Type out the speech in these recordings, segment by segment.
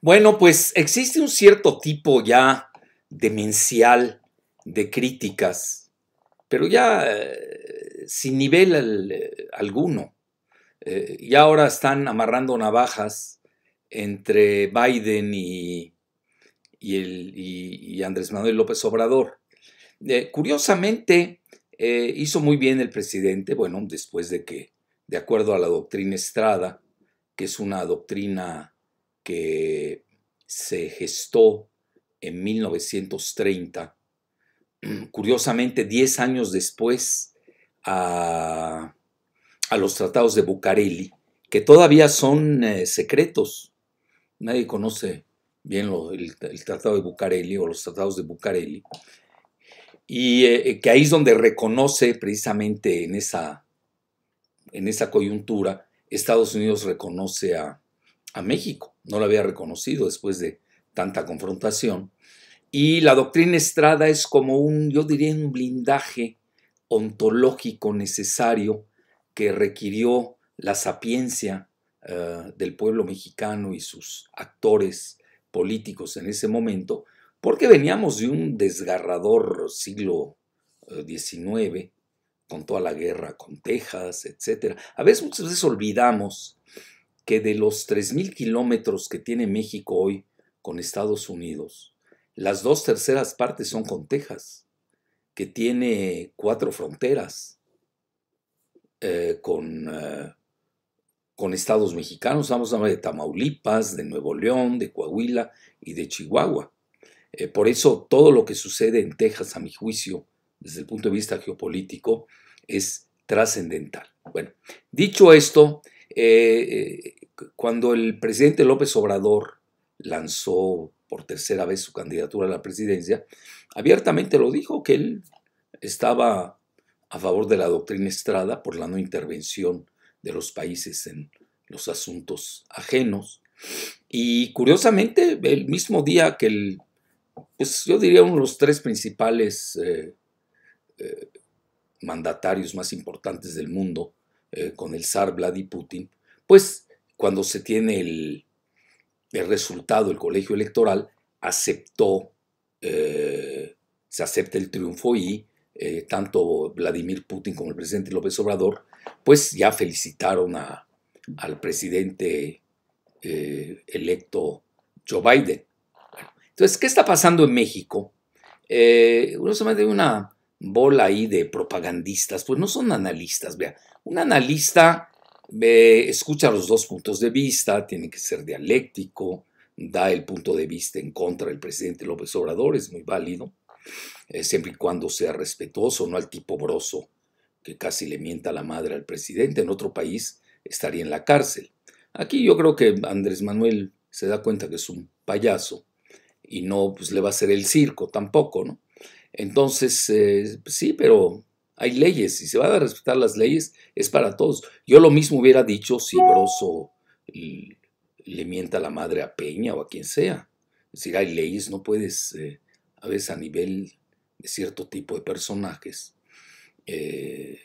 Bueno, pues existe un cierto tipo ya demencial de críticas, pero ya eh, sin nivel eh, alguno. Eh, y ahora están amarrando navajas entre Biden y, el, Andrés Manuel López Obrador. curiosamente, hizo muy bien el presidente, bueno, después de que, de acuerdo a la doctrina Estrada, que es una doctrina que se gestó en 1930, curiosamente 10 años después a, los tratados de Bucareli, que todavía son eh, secretos. Nadie conoce bien el, tratado de Bucareli o los tratados de Bucareli. Y eh, que ahí es donde reconoce precisamente en esa, en esa coyuntura, Estados Unidos reconoce a, a México. No lo había reconocido después de tanta confrontación. Y la doctrina Estrada es como un, yo diría, un blindaje ontológico necesario que requirió la sapiencia eh, del pueblo mexicano y sus actores políticos en ese momento, porque veníamos de un desgarrador siglo XIX, eh, con toda la guerra con Texas, etc. A veces muchas veces olvidamos que de los 3.000 kilómetros que tiene México hoy con Estados Unidos, las dos terceras partes son con Texas, que tiene cuatro fronteras eh, con, eh, con estados mexicanos. Estamos hablando de Tamaulipas, de Nuevo León, de Coahuila y de Chihuahua. Eh, por eso todo lo que sucede en Texas, a mi juicio, desde el punto de vista geopolítico, es trascendental. Bueno, dicho esto, cuando el presidente López Obrador lanzó por tercera vez su candidatura a la presidencia, abiertamente lo dijo que él estaba a favor de la doctrina Estrada por la no intervención de los países en los asuntos ajenos. Y curiosamente, el mismo día que el, pues yo diría uno de los tres principales eh, eh, mandatarios más importantes del mundo, eh, con el zar Vladimir Putin, pues cuando se tiene el, resultado del colegio electoral, aceptó, eh, se acepta el triunfo y eh, tanto Vladimir Putin como el presidente López Obrador, pues ya felicitaron a, al presidente electo Joe Biden. Entonces, ¿qué está pasando en México? uno se me de una bola ahí de propagandistas, pues no son analistas, vea. Un analista escucha los dos puntos de vista, tiene que ser dialéctico, da el punto de vista en contra del presidente López Obrador, es muy válido, eh, siempre y cuando sea respetuoso, no al tipo broso que casi le mienta la madre al presidente, en otro país estaría en la cárcel. Aquí yo creo que Andrés Manuel se da cuenta que es un payaso y no pues, le va a hacer el circo tampoco, ¿no? Entonces, eh, sí, pero hay leyes y se van a respetar las leyes, es para todos. Yo lo mismo hubiera dicho si Broso le mienta la madre a Peña o a quien sea. Es decir, hay leyes, no puedes, eh, a veces a nivel de cierto tipo de personajes, eh,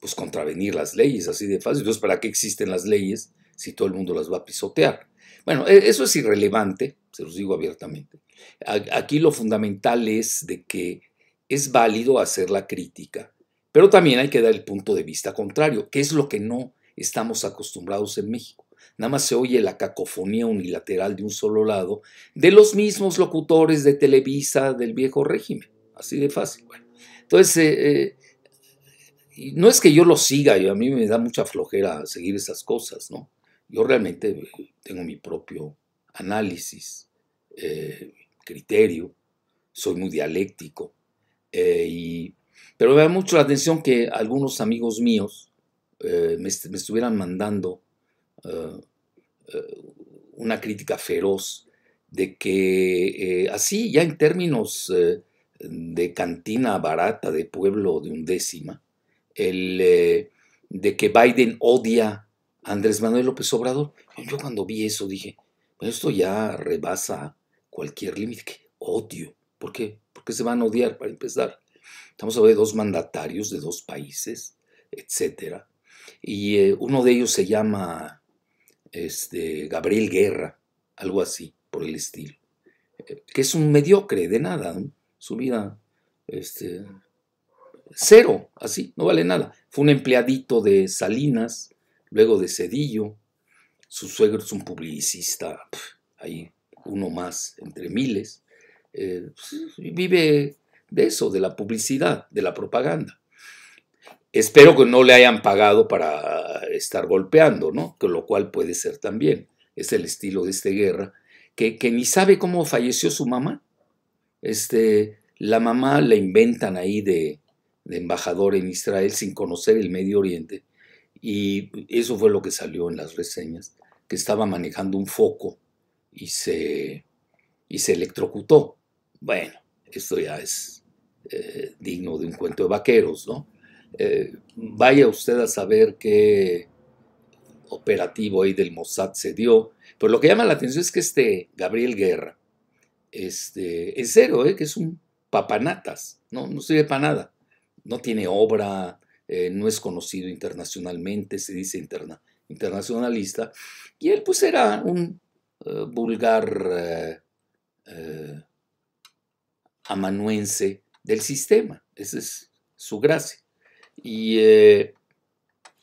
pues contravenir las leyes así de fácil. Entonces, ¿para qué existen las leyes si todo el mundo las va a pisotear? Bueno, e, eso es irrelevante, se los digo abiertamente. Aquí lo fundamental es de que es válido hacer la crítica, pero también hay que dar el punto de vista contrario, que es lo que no estamos acostumbrados en México. Nada más se oye la cacofonía unilateral de un solo lado de los mismos locutores de Televisa del viejo régimen. Así de fácil. Entonces, eh, eh, no es que yo lo siga, yo, a mí me da mucha flojera seguir esas cosas, ¿no? Yo realmente tengo mi propio análisis, eh, criterio, soy muy dialéctico, y, pero me da mucho la atención que algunos amigos míos me, me, estuvieran mandando una crítica feroz de que así, ya en términos de cantina barata de pueblo de undécima, el, de que Biden odia Andrés Manuel López Obrador. Yo cuando vi eso dije, esto ya rebasa cualquier límite. ¿Qué odio? ¿Por qué? ¿Por qué se van a odiar para empezar? Estamos hablando de dos mandatarios de dos países, etcétera. Y eh, uno de ellos se llama este, Gabriel Guerra, algo así, por el estilo. Eh, que es un mediocre de nada, su vida, este, cero, así, no vale nada. Fue un empleadito de Salinas, luego de Cedillo, su suegro es un publicista, ahí uno más entre miles, eh, pues, vive de eso, de la publicidad, de la propaganda. Espero que no le hayan pagado para estar golpeando, ¿no? Con lo cual puede ser también. Es el estilo de esta guerra, que, ni sabe cómo falleció su mamá. Este, la mamá la inventan ahí de, de embajador en Israel sin conocer el Medio Oriente. Y eso fue lo que salió en las reseñas, que estaba manejando un foco y se, y se electrocutó. Bueno, esto ya es eh, digno de un cuento de vaqueros, ¿no? Eh, vaya usted a saber qué operativo ahí del Mossad se dio. Pero lo que llama la atención es que este Gabriel Guerra, este, en serio, ¿eh? que es un papanatas, no, sirve para nada. No tiene obra, eh, no es conocido internacionalmente, se dice interna, internacionalista. Y él pues era un vulgar amanuense del sistema. Esa es su gracia. Eh,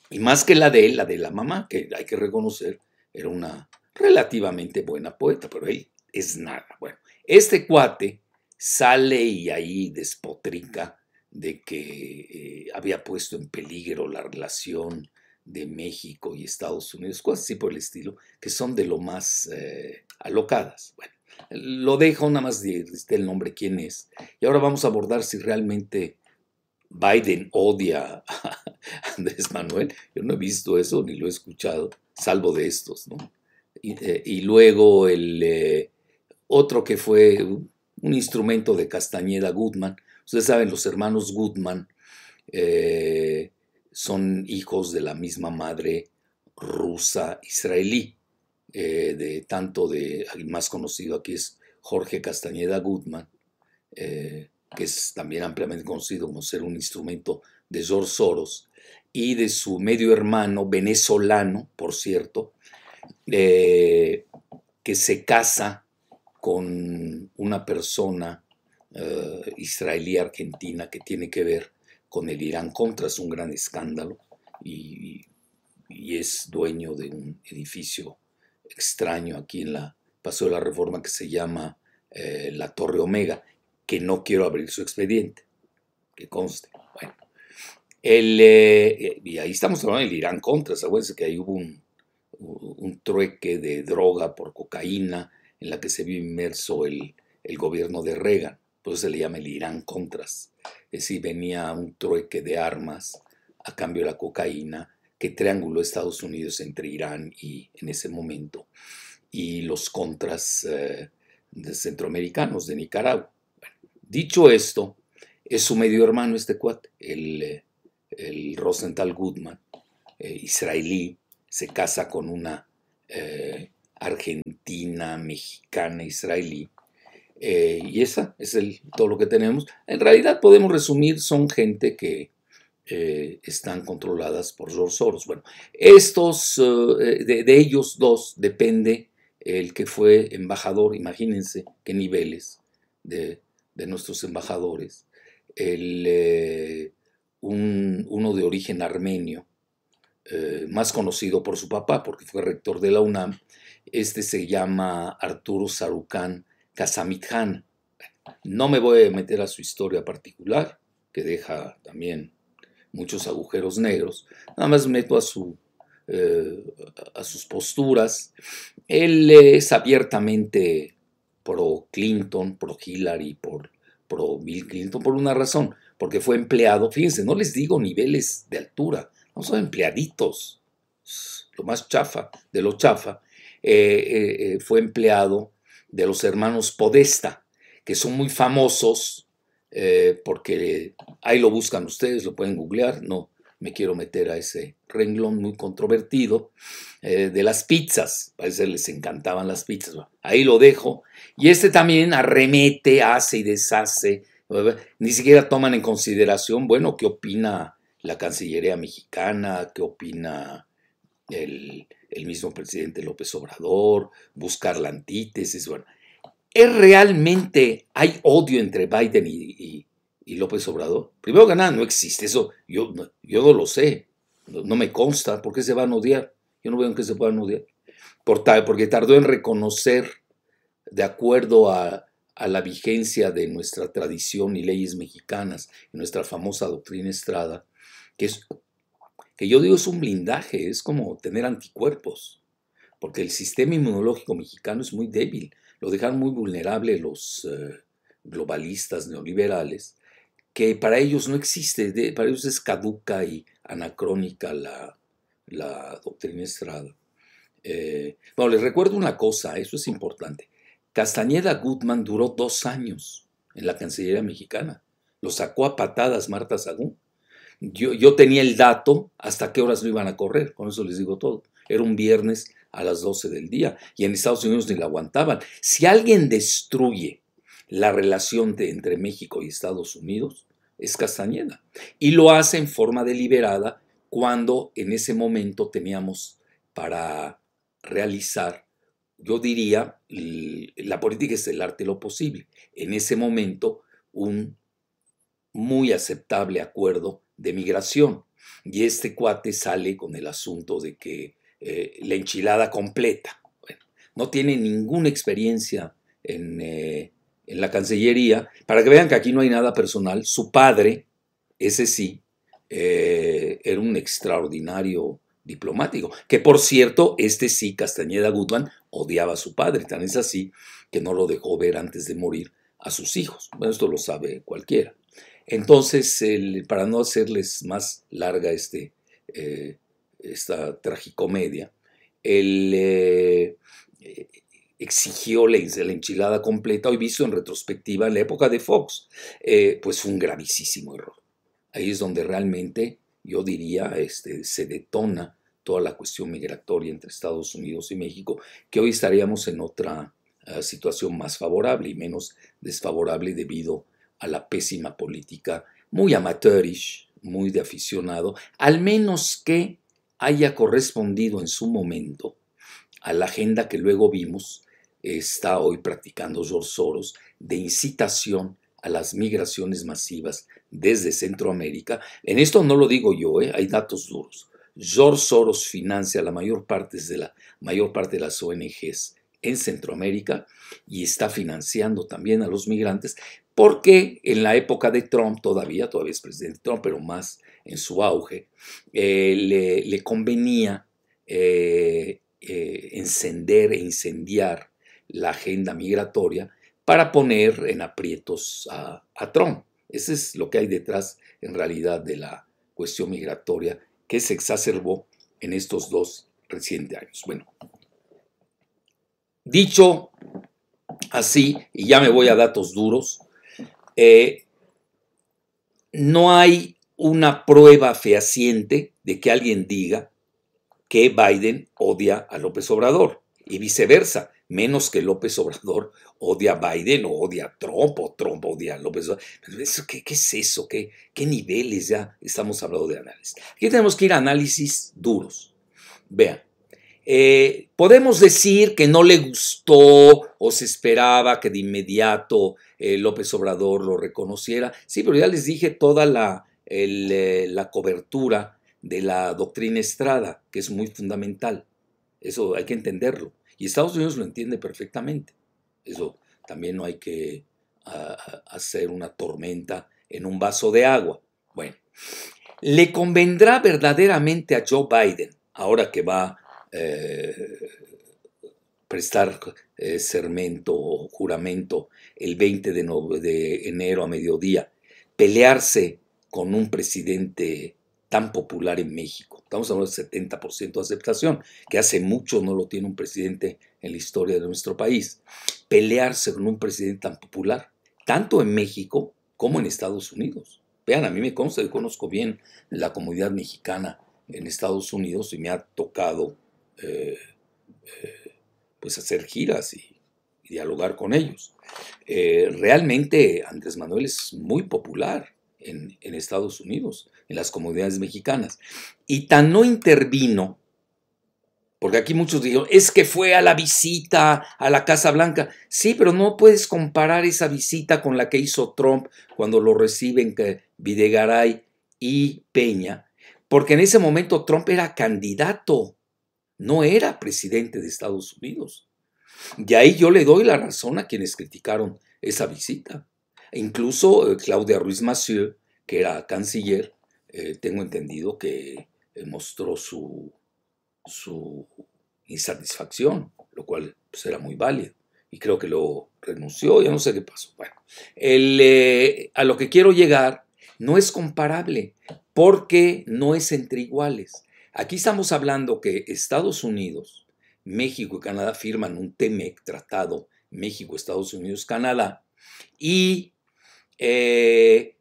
y, más que la de él, la de la mamá, que hay que reconocer, era una relativamente buena poeta, pero él es nada. Bueno, este cuate sale y ahí despotrica de que eh, había puesto en peligro la relación de México y Estados Unidos, cosas así por el estilo, que son de lo más eh, alocadas. Bueno, lo dejo nada más de, el nombre quién es. Y ahora vamos a abordar si realmente Biden odia a Andrés Manuel. Yo no he visto eso ni lo he escuchado, salvo de estos, ¿no? Y, eh, luego el eh, otro que fue un instrumento de Castañeda Goodman. Ustedes saben, los hermanos Goodman eh, son hijos de la misma madre rusa israelí. De tanto de, el más conocido aquí es Jorge Castañeda Goodman, que es también ampliamente conocido como ser un instrumento de George Soros, y de su medio hermano venezolano, por cierto, eh, que se casa con una persona eh, israelí argentina que tiene que ver con el Irán contra, es un gran escándalo y, es dueño de un edificio extraño aquí en la Paseo de la Reforma que se llama eh, la Torre Omega que no quiero abrir su expediente, que conste. Bueno, el, eh, y ahí estamos hablando del Irán contra, acuérdense que ahí hubo un, un, trueque de droga por cocaína en la que se vio inmerso el, el gobierno de Reagan, por eso se le llama el Irán Contras. Es decir, venía un trueque de armas a cambio de la cocaína que trianguló Estados Unidos entre Irán y, en ese momento, y los contras eh, de centroamericanos de Nicaragua. Dicho esto, es su medio hermano este cuate, el, eh, el Rosenthal Goodman, eh, israelí, se casa con una argentina, mexicana, israelí. y esa es el, todo lo que tenemos. En realidad podemos resumir, son gente que están controladas por George Soros. Bueno, estos, de, de ellos dos depende el que fue embajador, imagínense qué niveles de de nuestros embajadores, el, eh, uno de origen armenio, eh, más conocido por su papá, porque fue rector de la UNAM, este se llama Arturo Sarucán Casamitjan. No me voy a meter a su historia particular, que deja también muchos agujeros negros, nada más meto a, su, eh, a sus posturas. Él es abiertamente pro Clinton, pro Hillary, por, pro Bill Clinton, por una razón, porque fue empleado, fíjense, no les digo niveles de altura, no son empleaditos, lo más chafa de lo chafa, eh, eh, fue empleado de los hermanos Podesta, que son muy famosos porque ahí lo buscan ustedes, lo pueden googlear, no, me quiero meter a ese renglón muy controvertido eh, de las pizzas. Parece les encantaban las pizzas. Ahí lo dejo. Y este también arremete, hace y deshace. Ni siquiera toman en consideración, bueno, qué opina la Cancillería mexicana, qué opina el, el mismo presidente López Obrador, buscar la antítesis. Bueno, ¿es realmente, hay odio entre Biden y, López Obrador? Primero que nada, no existe, eso yo, yo no lo sé, no, me consta, ¿por qué se van a odiar? Yo no veo en qué se puedan odiar. Por, porque tardó en reconocer, de acuerdo a, a la vigencia de nuestra tradición y leyes mexicanas, nuestra famosa doctrina Estrada, que es que yo digo es un blindaje, es como tener anticuerpos, porque el sistema inmunológico mexicano es muy débil, lo dejan muy vulnerable los eh, globalistas neoliberales, que para ellos no existe, para ellos es caduca y anacrónica la, doctrina Estrada. Eh, bueno, les recuerdo una cosa, eso es importante. Castañeda Gutman duró dos años en la Cancillería mexicana. Lo sacó a patadas Marta Sagún. Yo, tenía el dato hasta qué horas lo iban a correr, con eso les digo todo. Era un viernes a las 12 del día y en Estados Unidos ni la aguantaban. Si alguien destruye la relación entre México y Estados Unidos, es Castañeda. Y lo hace en forma deliberada cuando en ese momento teníamos para realizar, yo diría, la política es el arte lo posible. En ese momento, un muy aceptable acuerdo de migración. Y este cuate sale con el asunto de que eh, la enchilada completa. No tiene ninguna experiencia en, eh, en, la Cancillería. Para que vean que aquí no hay nada personal, su padre, ese sí, eh, era un extraordinario diplomático. Que por cierto, este sí, Castañeda Gutman, odiaba a su padre. Tan es así que no lo dejó ver antes de morir a sus hijos. Bueno, esto lo sabe cualquiera. Entonces, para no hacerles más larga este, esta tragicomedia, él eh, exigió la, enchilada completa, hoy visto en retrospectiva en la época de Fox, eh, pues fue un gravísimo error. Ahí es donde realmente, yo diría, este, se detona toda la cuestión migratoria entre Estados Unidos y México, que hoy estaríamos en otra situación más favorable y menos desfavorable debido a la pésima política, muy amateurish, muy de aficionado, al menos que haya correspondido en su momento a la agenda que luego vimos, está hoy practicando George Soros, de incitación a las migraciones masivas desde Centroamérica. En esto no lo digo yo, ¿eh? hay datos duros. George Soros financia la mayor parte de la mayor parte de las ONGs en Centroamérica y está financiando también a los migrantes porque en la época de Trump, todavía, todavía es presidente Trump, pero más en su auge, eh, le, convenía eh, eh, encender e incendiar la agenda migratoria para poner en aprietos a, Trump. Ese es lo que hay detrás, en realidad, de la cuestión migratoria que se exacerbó en estos dos recientes años. Bueno, dicho así, y ya me voy a datos duros, no hay una prueba fehaciente de que alguien diga que Biden odia a López Obrador y viceversa, menos que López Obrador odia a Biden o odia a Trump o Trump odia a López Obrador. ¿qué, ¿Qué, es eso? ¿Qué, ¿Qué niveles ya estamos hablando de análisis? Aquí tenemos que ir a análisis duros. Vean, eh, podemos decir que no le gustó o se esperaba que de inmediato eh, López Obrador lo reconociera. Sí, pero ya les dije toda la, eh, la cobertura de la doctrina Estrada, que es muy fundamental. Eso hay que entenderlo. Y Estados Unidos lo entiende perfectamente. Eso también no hay que hacer una tormenta en un vaso de agua. Bueno, ¿le convendrá verdaderamente a Joe Biden, ahora que va eh, prestar eh, sermento o juramento el 20 de, de enero a mediodía, pelearse con un presidente tan popular en México. Estamos hablando del 70% de aceptación, que hace mucho no lo tiene un presidente en la historia de nuestro país. Pelearse con un presidente tan popular, tanto en México como en Estados Unidos. Vean, a mí me consta, yo conozco bien la comunidad mexicana en Estados Unidos y me ha tocado eh, eh, pues hacer giras y, dialogar con ellos. Eh, realmente Andrés Manuel es muy popular en, Estados Unidos, en las comunidades mexicanas. Y tan no intervino Porque aquí muchos dijeron, es que fue a la visita a la Casa Blanca. Sí, pero no puedes comparar esa visita con la que hizo Trump cuando lo reciben Videgaray y Peña, porque en ese momento Trump era candidato, no era presidente de Estados Unidos. Y ahí yo le doy la razón a quienes criticaron esa visita. Incluso eh, Claudia Ruiz Massieu, que era canciller, eh, tengo entendido que eh, mostró su, su insatisfacción, lo cual pues, era muy válido. Y creo que lo renunció, ya no sé qué pasó. Bueno, a lo que quiero llegar no es comparable porque no es entre iguales. Aquí estamos hablando que Estados Unidos, México y Canadá firman un TEMEC, tratado México, Estados Unidos, Canadá, y eh,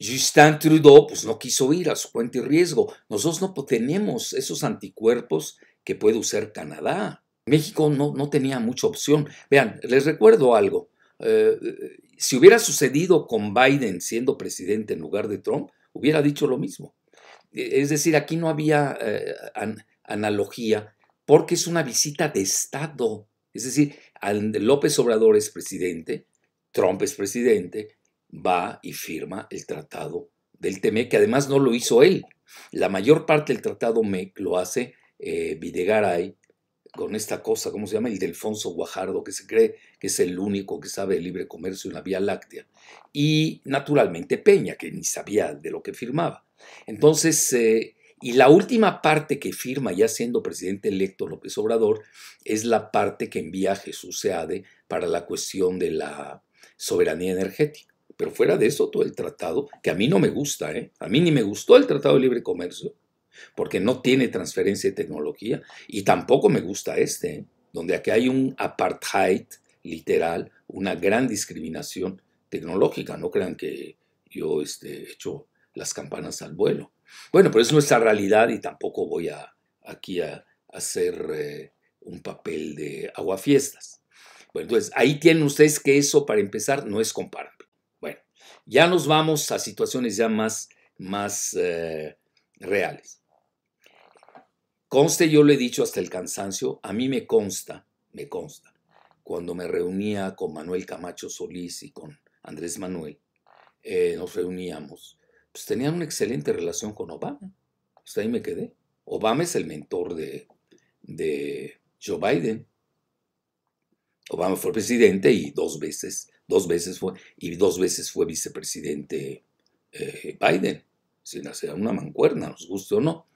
Justin Trudeau pues, no quiso ir a su cuenta y riesgo. Nosotros no tenemos esos anticuerpos que puede usar Canadá. México no, no tenía mucha opción. Vean, les recuerdo algo. Eh, si hubiera sucedido con Biden siendo presidente en lugar de Trump, hubiera dicho lo mismo. Es decir, aquí no había eh, analogía porque es una visita de Estado. Es decir, López Obrador es presidente, Trump es presidente, va y firma el tratado del TMEC, que además no lo hizo él. La mayor parte del tratado MEC lo hace eh, Videgaray con esta cosa, ¿cómo se llama? El Delfonso Guajardo, que se cree que es el único que sabe de libre comercio en la Vía Láctea. Y naturalmente Peña, que ni sabía de lo que firmaba. Entonces, eh, y la última parte que firma, ya siendo presidente electo López Obrador, es la parte que envía Jesús Seade para la cuestión de la soberanía energética. Pero fuera de eso, todo el tratado, que a mí no me gusta, ¿eh? a mí ni me gustó el Tratado de Libre Comercio, porque no tiene transferencia de tecnología, y tampoco me gusta este, ¿eh? donde aquí hay un apartheid literal, una gran discriminación tecnológica. No crean que yo este, hecho las campanas al vuelo. Bueno, pero es nuestra realidad y tampoco voy a, aquí a, hacer eh, un papel de aguafiestas. Bueno, entonces ahí tienen ustedes que eso para empezar no es comparable. Ya nos vamos a situaciones ya más, más eh, reales. Conste, yo le he dicho hasta el cansancio, a mí me consta, me consta, cuando me reunía con Manuel Camacho Solís y con Andrés Manuel, eh, nos reuníamos, pues tenían una excelente relación con Obama. Ahí me quedé. Obama es el mentor de, de Joe Biden. Obama fue presidente y dos veces dos veces fue, y dos veces fue vicepresidente eh, Biden, sin hacer una mancuerna, nos guste o no.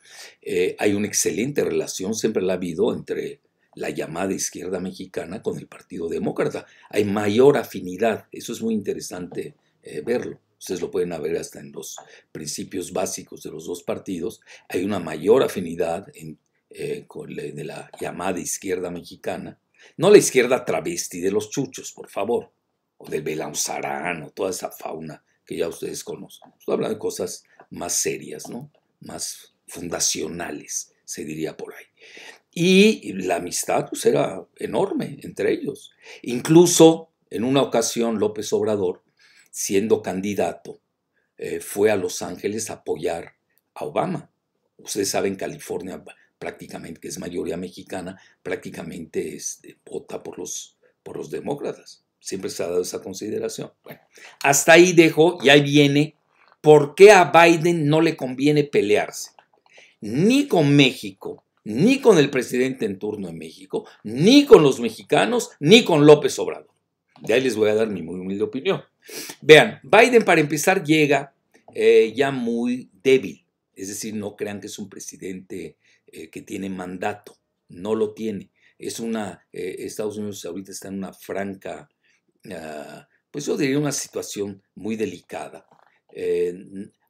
Eh, hay una excelente relación, siempre la ha habido entre la llamada izquierda mexicana con el Partido Demócrata. Hay mayor afinidad, eso es muy interesante eh, verlo. Ustedes lo pueden ver hasta en los principios básicos de los dos partidos. Hay una mayor afinidad en, con de la llamada izquierda mexicana. No la izquierda travesti de los chuchos, por favor o de Belauzarán, o toda esa fauna que ya ustedes conocen. Estoy de cosas más serias, ¿no? Más fundacionales, se diría por ahí. Y la amistad pues, era enorme entre ellos. Incluso en una ocasión López Obrador, siendo candidato, eh, fue a Los Ángeles a apoyar a Obama. Ustedes saben, California prácticamente, que es mayoría mexicana, prácticamente este, vota por los, por los demócratas. Siempre se ha dado esa consideración. Bueno, hasta ahí dejo y ahí viene por qué a Biden no le conviene pelearse. Ni con México, ni con el presidente en turno en México, ni con los mexicanos, ni con López Obrador. De ahí les voy a dar mi muy humilde opinión. Vean, Biden para empezar llega eh, ya muy débil. Es decir, no crean que es un presidente eh, que tiene mandato. No lo tiene. Es una, eh, Estados Unidos ahorita está en una franca Ah, pues yo diría una situación muy delicada. Eh,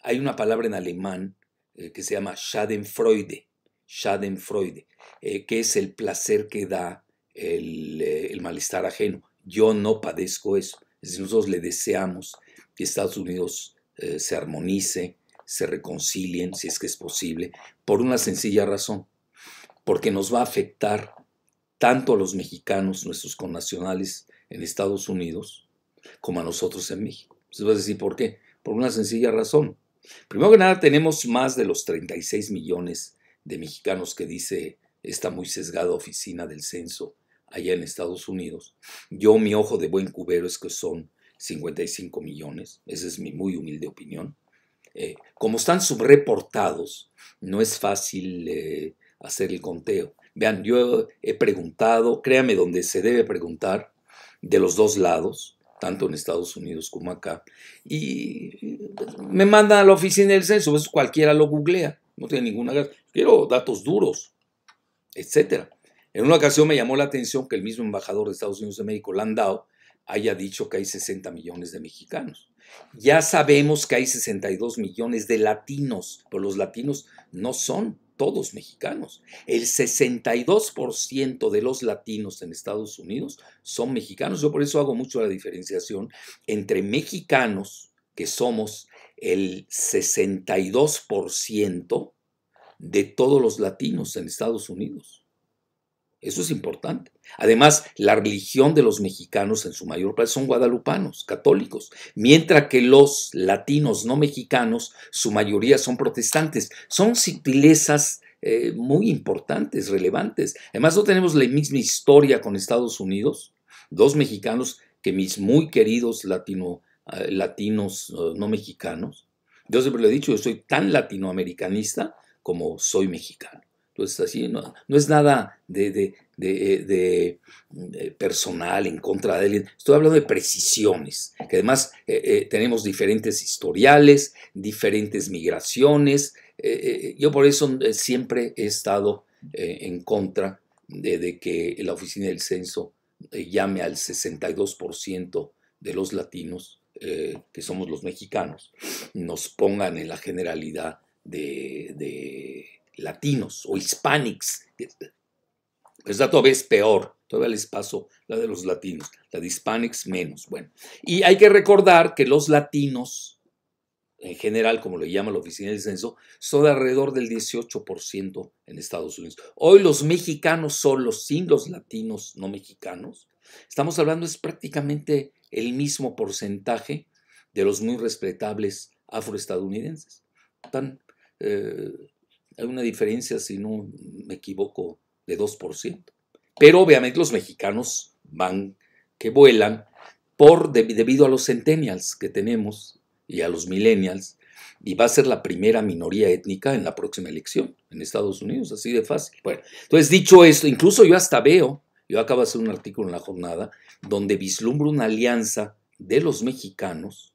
hay una palabra en alemán eh, que se llama Schadenfreude, Schadenfreude, eh, que es el placer que da el, malestar ajeno. Yo no padezco eso. Nosotros le deseamos que Estados Unidos se armonice, se reconcilien, si es que es posible, por una sencilla razón, porque nos va a afectar tanto a los mexicanos, nuestros connacionales, en Estados Unidos como a nosotros en México. Se va a decir por qué. Por una sencilla razón. Primero que nada, tenemos más de los 36 millones de mexicanos que dice esta muy sesgada oficina del censo allá en Estados Unidos. Yo, mi ojo de buen cubero es que son 55 millones, esa es mi muy humilde opinión. Eh, como están subreportados, no es fácil eh, hacer el conteo. Vean, yo he preguntado, créame donde se debe preguntar, de los dos lados, tanto en Estados Unidos como acá, y me manda a la oficina del censo, eso cualquiera lo googlea, no tiene ninguna Quiero datos duros, etcétera. En una ocasión me llamó la atención que el mismo embajador de Estados Unidos de México, Landau, haya dicho que hay 60 millones de mexicanos. Ya sabemos que hay 62 millones de latinos, pero los latinos no son todos mexicanos. El 62% de los latinos en Estados Unidos son mexicanos. Yo por eso hago mucho la diferenciación entre mexicanos, que somos el 62% de todos los latinos en Estados Unidos. Eso es importante. Además, la religión de los mexicanos en su mayor parte son guadalupanos, católicos, mientras que los latinos no mexicanos, su mayoría son protestantes. Son sutilezas eh, muy importantes, relevantes. Además, no tenemos la misma historia con Estados Unidos. Dos mexicanos que mis muy queridos latino, eh, latinos eh, no mexicanos. Yo siempre le he dicho, yo soy tan latinoamericanista como soy mexicano. Entonces, así no, es nada de, personal en contra de él. Estoy hablando de precisiones, que además eh, eh, tenemos diferentes historiales, diferentes migraciones. Eh, yo por eso siempre he estado en contra de, que la oficina del censo llame al 62% de los latinos, que somos los mexicanos, nos pongan en la generalidad de latinos o hispanics. Está todavía es peor, todavía les paso la de los latinos, la de hispanics menos. Bueno, y hay que recordar que los latinos, en general, como le llama la oficina del censo, son de alrededor del 18% en Estados Unidos. Hoy los mexicanos solos, sin los latinos no mexicanos, estamos hablando es prácticamente el mismo porcentaje de los muy respetables afroestadounidenses. Están eh, hay una diferencia, si no me equivoco, de 2%. Pero obviamente los mexicanos van, que vuelan, por, debido a los centennials que tenemos y a los millennials, y va a ser la primera minoría étnica en la próxima elección en Estados Unidos, así de fácil. Bueno, entonces dicho esto, incluso yo hasta veo, yo acabo de hacer un artículo en la jornada, donde vislumbro una alianza de los mexicanos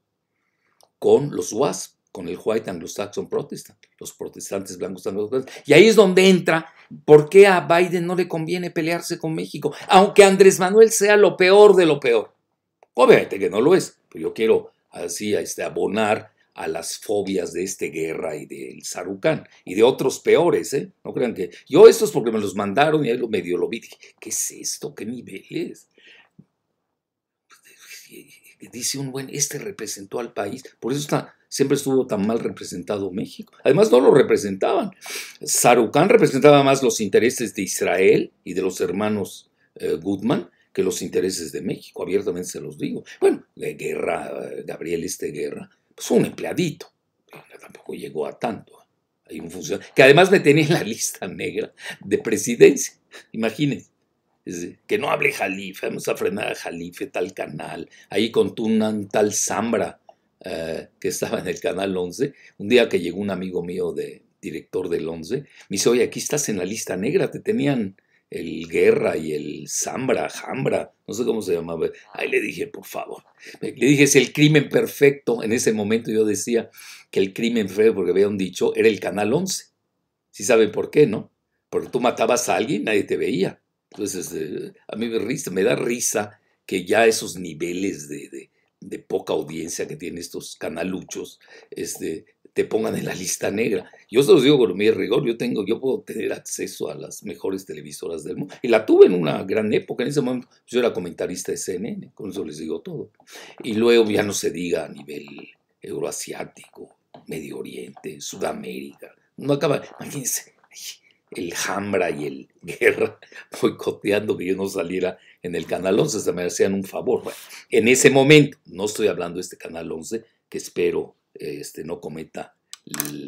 con los WASP con el White Anglo-Saxon Protestant, los protestantes blancos anglo Y ahí es donde entra por qué a Biden no le conviene pelearse con México, aunque Andrés Manuel sea lo peor de lo peor. Obviamente que no lo es, pero yo quiero así este, abonar a las fobias de esta guerra y del Sarucán y de otros peores, ¿eh? No crean que yo estos porque me los mandaron y ahí lo medio lo vi, dije, ¿qué es esto? ¿Qué niveles? Dice un buen, este representó al país, por eso está siempre estuvo tan mal representado México. Además, no lo representaban. Sarucán representaba más los intereses de Israel y de los hermanos eh, Goodman que los intereses de México, abiertamente se los digo. Bueno, de guerra, eh, Gabriel este guerra, pues un empleadito, tampoco llegó a tanto. Hay un funcionario que además me tenía en la lista negra de presidencia, imagínense. Que no hable Jalife, vamos a frenar a Jalife, tal canal, ahí con tal Zambra, eh, que estaba en el canal 11, un día que llegó un amigo mío de director del 11, me dice, oye, aquí estás en la lista negra, te tenían el Guerra y el Zambra, Jambra, no sé cómo se llamaba. Ahí le dije, por favor. Le dije, es el crimen perfecto. En ese momento yo decía que el crimen feo, porque había un dicho, era el canal 11. ¿Sí saben por qué, no? Porque tú matabas a alguien, nadie te veía. Entonces, eh, a mí me, da risa que ya esos niveles de poca audiencia que tienen estos canaluchos, este, te pongan en la lista negra. Yo se los digo con mi rigor, yo tengo, yo puedo tener acceso a las mejores televisoras del mundo. Y la tuve en una gran época, en ese momento yo era comentarista de CNN, con eso les digo todo. Y luego ya no se diga a nivel euroasiático, Medio Oriente, Sudamérica. No acaba, imagínense, el Hambra y el Guerra boicoteando que yo no saliera en el Canal 11, se me hacían un favor. en ese momento, no estoy hablando de este Canal 11, que espero este, no cometa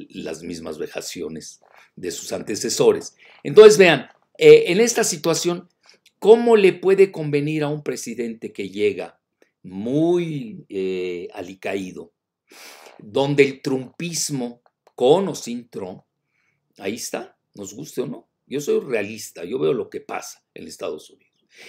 las mismas vejaciones de sus antecesores. Entonces, vean, en esta situación, ¿cómo le puede convenir a un presidente que llega muy eh, alicaído, donde el trumpismo, con o sin Trump, ahí está, nos guste o no. Yo soy realista, yo veo lo que pasa en Estados Unidos.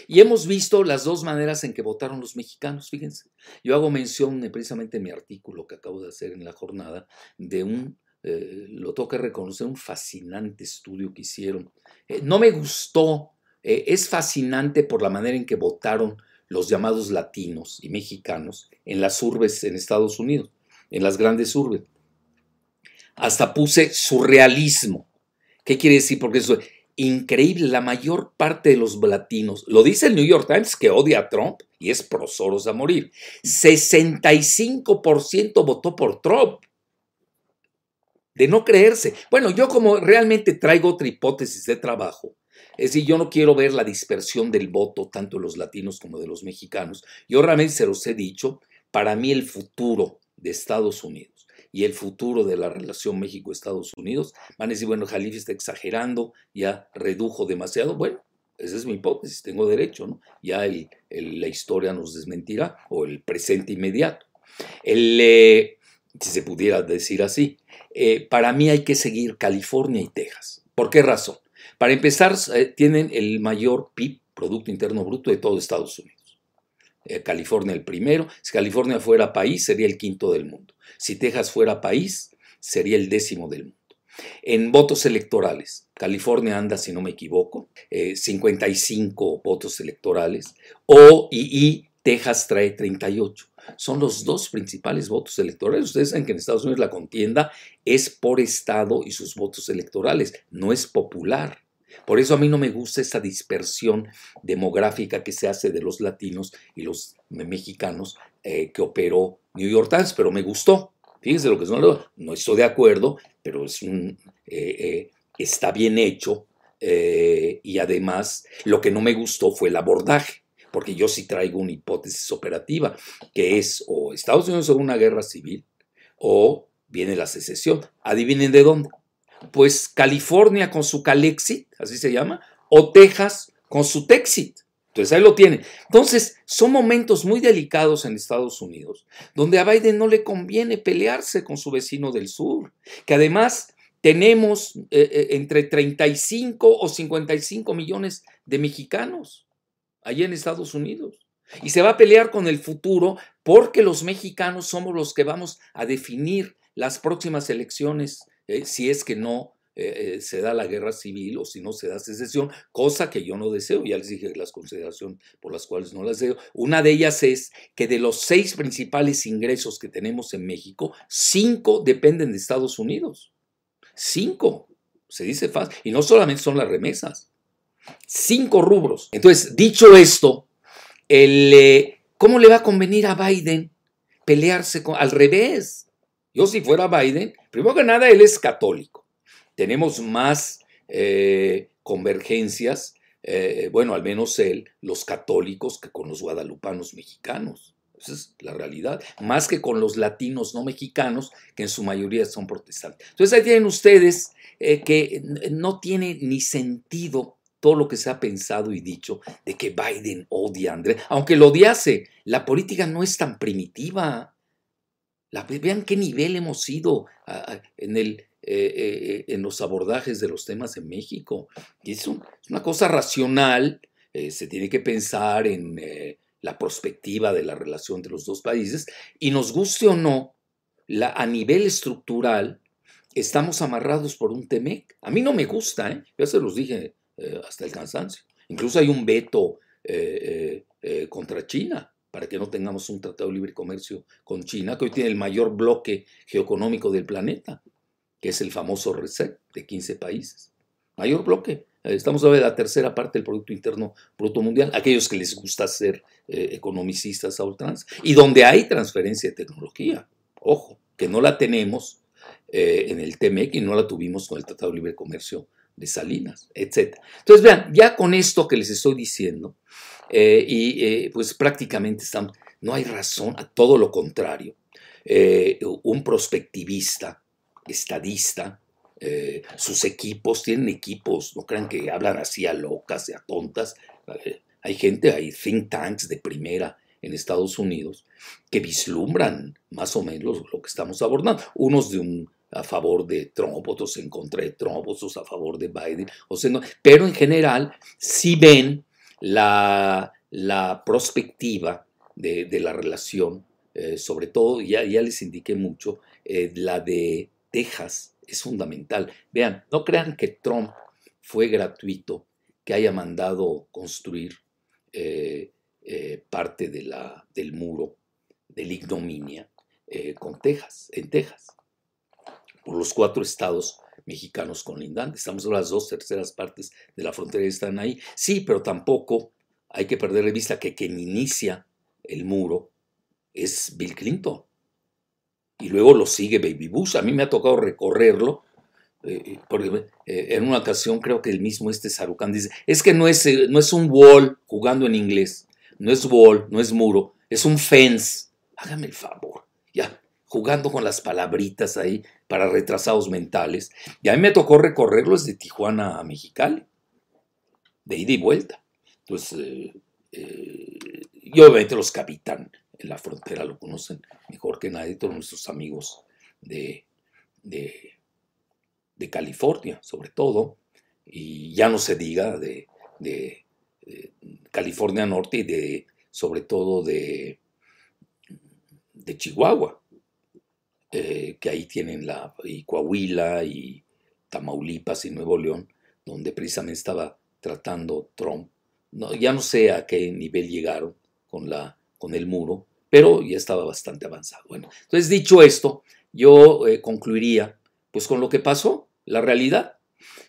Y hemos visto las dos maneras en que votaron los mexicanos, fíjense. Yo hago mención precisamente en mi artículo que acabo de hacer en la jornada de un, eh, lo que reconocer, un fascinante estudio que hicieron. Eh, no me gustó, es fascinante por la manera en que votaron los llamados latinos y mexicanos en las urbes en Estados Unidos, en las grandes urbes. Hasta puse surrealismo. ¿Qué quiere decir? Porque eso es increíble. La mayor parte de los latinos, lo dice el New York Times, que odia a Trump y es prosoros a morir. 65% votó por Trump. De no creerse. Bueno, yo como realmente traigo otra hipótesis de trabajo, es decir, yo no quiero ver la dispersión del voto, tanto de los latinos como de los mexicanos. Yo realmente se los he dicho, para mí el futuro de Estados Unidos y el futuro de la relación México-Estados Unidos, van a decir, bueno, Jalife está exagerando, ya redujo demasiado. Bueno, esa es mi hipótesis, tengo derecho, ¿no? Ya la historia nos desmentirá, o el presente inmediato. El, eh, si se pudiera decir así, eh, para mí hay que seguir California y Texas. ¿Por qué razón? Para empezar, eh, tienen el mayor PIB, Producto Interno Bruto, de todo Estados Unidos. Eh, California el primero. Si California fuera país, sería el quinto del mundo. Si Texas fuera país, sería el décimo del mundo. En votos electorales, California anda, si no me equivoco, 55 eh, votos electorales, o y, Texas trae 38 son los dos principales votos electorales. Ustedes saben que en Estados Unidos la contienda es por estado y sus votos electorales, no es popular. Por eso a mí no me gusta esa dispersión demográfica que se hace de los latinos y los mexicanos eh, que operó New York Times, pero me gustó. Fíjense lo que son, no estoy de acuerdo, pero es un, eh, eh, está bien hecho y además lo que no me gustó fue el abordaje porque yo sí traigo una hipótesis operativa, que es o Estados Unidos en una guerra civil o viene la secesión. Adivinen de dónde pues California con su Calexit, así se llama, o Texas con su Texit. Entonces ahí lo tienen. Entonces son momentos muy delicados en Estados Unidos, donde a Biden no le conviene pelearse con su vecino del sur, que además tenemos eh, eh, entre 35 o 55 millones de mexicanos allí en Estados Unidos. Y se va a pelear con el futuro porque los mexicanos somos los que vamos a definir las próximas elecciones eh, si es que no eh, eh, se da la guerra civil o si no se da secesión, cosa que yo no deseo, ya les dije las consideraciones por las cuales no las deseo. Una de ellas es que de los seis principales ingresos que tenemos en México, cinco dependen de Estados Unidos. Cinco, se dice fácil, y no solamente son las remesas, cinco rubros. Entonces, dicho esto, ¿cómo le va a convenir a Biden pelearse con, al revés? Yo si fuera Biden, primero que nada, él es católico. Tenemos más eh, convergencias, eh, bueno, al menos él, los católicos, que con los guadalupanos mexicanos. Esa es la realidad. Más que con los latinos no mexicanos, que en su mayoría son protestantes. Entonces ahí tienen ustedes eh, que no tiene ni sentido todo lo que se ha pensado y dicho de que Biden odia a Andrés. Aunque lo odiase, la política no es tan primitiva vean qué nivel hemos ido en, el, eh, eh, en los abordajes de los temas en México. Y es, una cosa racional, eh, se tiene que pensar en la perspectiva de la relación entre los dos países y nos guste o no, a nivel estructural, estamos amarrados por un TEMEC. A mí no me gusta, ¿eh? ya se los dije hasta el cansancio. Incluso hay un veto contra China para que no tengamos un tratado de libre comercio con China, que hoy tiene el mayor bloque geoeconómico del planeta, que es el famoso RCEP de 15 países. Mayor bloque. Estamos hablando de la tercera parte del Producto Interno Bruto Mundial, aquellos que les gusta ser eh, economicistas a ultranza, y donde hay transferencia de tecnología. Ojo, que no la tenemos eh, en el TMEC y no la tuvimos con el Tratado de Libre Comercio de Salinas, etc. Entonces, vean, ya con esto que les estoy diciendo, eh, y eh, pues prácticamente estamos, no hay razón, a todo lo contrario. Eh, un prospectivista, estadista, sus equipos, tienen equipos, no crean que hablan así a locas a tontas. Hay gente, hay think tanks de primera en Estados Unidos que vislumbran más o menos lo que estamos abordando. Unos de un a favor de Trump, otros en contra de Trump, otros a favor de Biden, o sea, pero en general sí ven la, la perspectiva de, la relación, eh, sobre todo, ya, ya les indiqué mucho, eh, la de Texas es fundamental. Vean, no crean que Trump fue gratuito, que haya mandado construir eh, parte de la, del muro de la ignominia con Texas, en Texas por los cuatro estados mexicanos colindantes. Estamos en las dos terceras partes de la frontera están ahí. Sí, pero tampoco hay que perder de vista que quien inicia el muro es Bill Clinton. Y luego lo sigue Baby Bush. A mí me ha tocado recorrerlo. Eh, porque eh, en una ocasión creo que el mismo este Sarucán dice, es que no es, eh, no es un wall jugando en inglés, no es wall, no es muro, es un fence. Hágame el favor, ya, jugando con las palabritas ahí para retrasados mentales. Y a mí me tocó recorrerlo desde Tijuana a Mexicali, de ida y vuelta. Entonces, eh, eh, y obviamente los que en la frontera lo conocen mejor que nadie, todos nuestros amigos de, de, California, sobre todo, y ya no se diga de, de California Norte y de, sobre todo de, de Chihuahua. Eh, que ahí tienen la y Coahuila y Tamaulipas y Nuevo León, donde precisamente estaba tratando Trump. No, ya no sé a qué nivel llegaron con, la, con el muro, pero ya estaba bastante avanzado. Bueno, entonces dicho esto, yo eh, concluiría pues con lo que pasó, la realidad.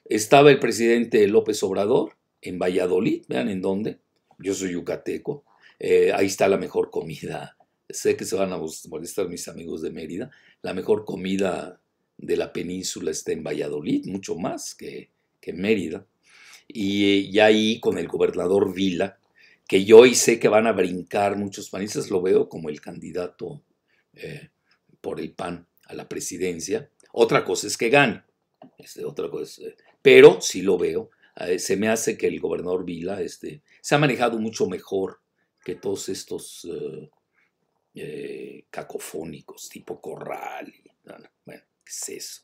Estaba el presidente López Obrador en Valladolid, vean en dónde, yo soy yucateco, eh, ahí está la mejor comida sé que se van a molestar mis amigos de Mérida, la mejor comida de la península está en Valladolid, mucho más que, que en Mérida. Y, ahí con el gobernador Vila, que yo hoy sé que van a brincar muchos panistas, lo veo como el candidato eh, por el PAN a la presidencia. Otra cosa es que gane, este, otra cosa pero sí lo veo. Eh, se me hace que el gobernador Vila este, se ha manejado mucho mejor que todos estos eh, cacofónicos, tipo corral. Y, bueno, ¿qué es eso?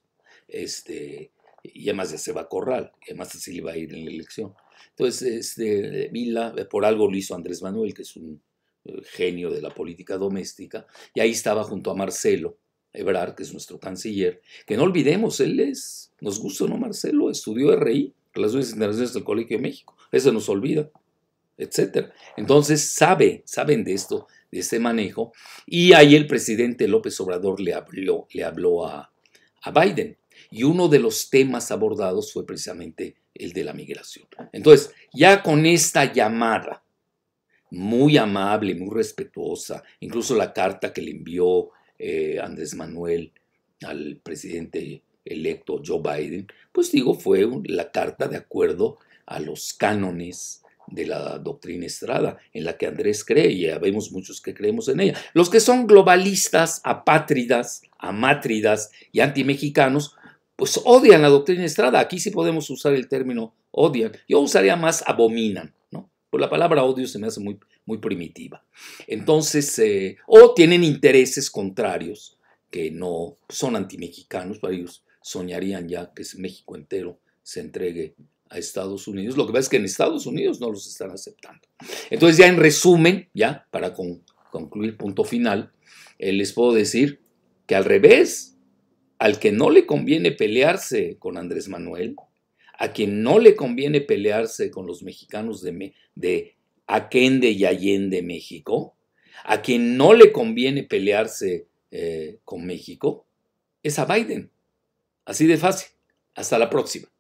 Este, y además ya se va a corral, y además así va a ir en la elección. Entonces, este, Vila, eh, por algo lo hizo Andrés Manuel, que es un eh, genio de la política doméstica, y ahí estaba junto a Marcelo Ebrard, que es nuestro canciller, que no olvidemos, él es, nos gusta, ¿no? Marcelo estudió RI, Relaciones Internacionales del Colegio de México, eso nos olvida, etc. Entonces, sabe, saben de esto, de ese manejo. Y ahí el presidente López Obrador le habló, le habló a, Biden. Y uno de los temas abordados fue precisamente el de la migración. Entonces, ya con esta llamada muy amable, muy respetuosa, incluso la carta que le envió eh, Andrés Manuel al presidente electo Joe Biden, pues digo, fue la carta de acuerdo a los cánones de la doctrina Estrada, en la que Andrés cree, y ya vemos muchos que creemos en ella. Los que son globalistas, apátridas, amátridas y antimexicanos, pues odian la doctrina Estrada. Aquí sí podemos usar el término odian. Yo usaría más abominan, ¿no? Por la palabra odio se me hace muy, muy primitiva. Entonces, eh, o tienen intereses contrarios que no son antimexicanos, para ellos soñarían ya que México entero se entregue a Estados Unidos. Lo que pasa es que en Estados Unidos no los están aceptando. Entonces ya en resumen, ya para concluir punto final, eh, les puedo decir que al revés, al que no le conviene pelearse con Andrés Manuel, a quien no le conviene pelearse con los mexicanos de, de Aquende y Allende, México, a quien no le conviene pelearse eh, con México, es a Biden. Así de fácil. Hasta la próxima.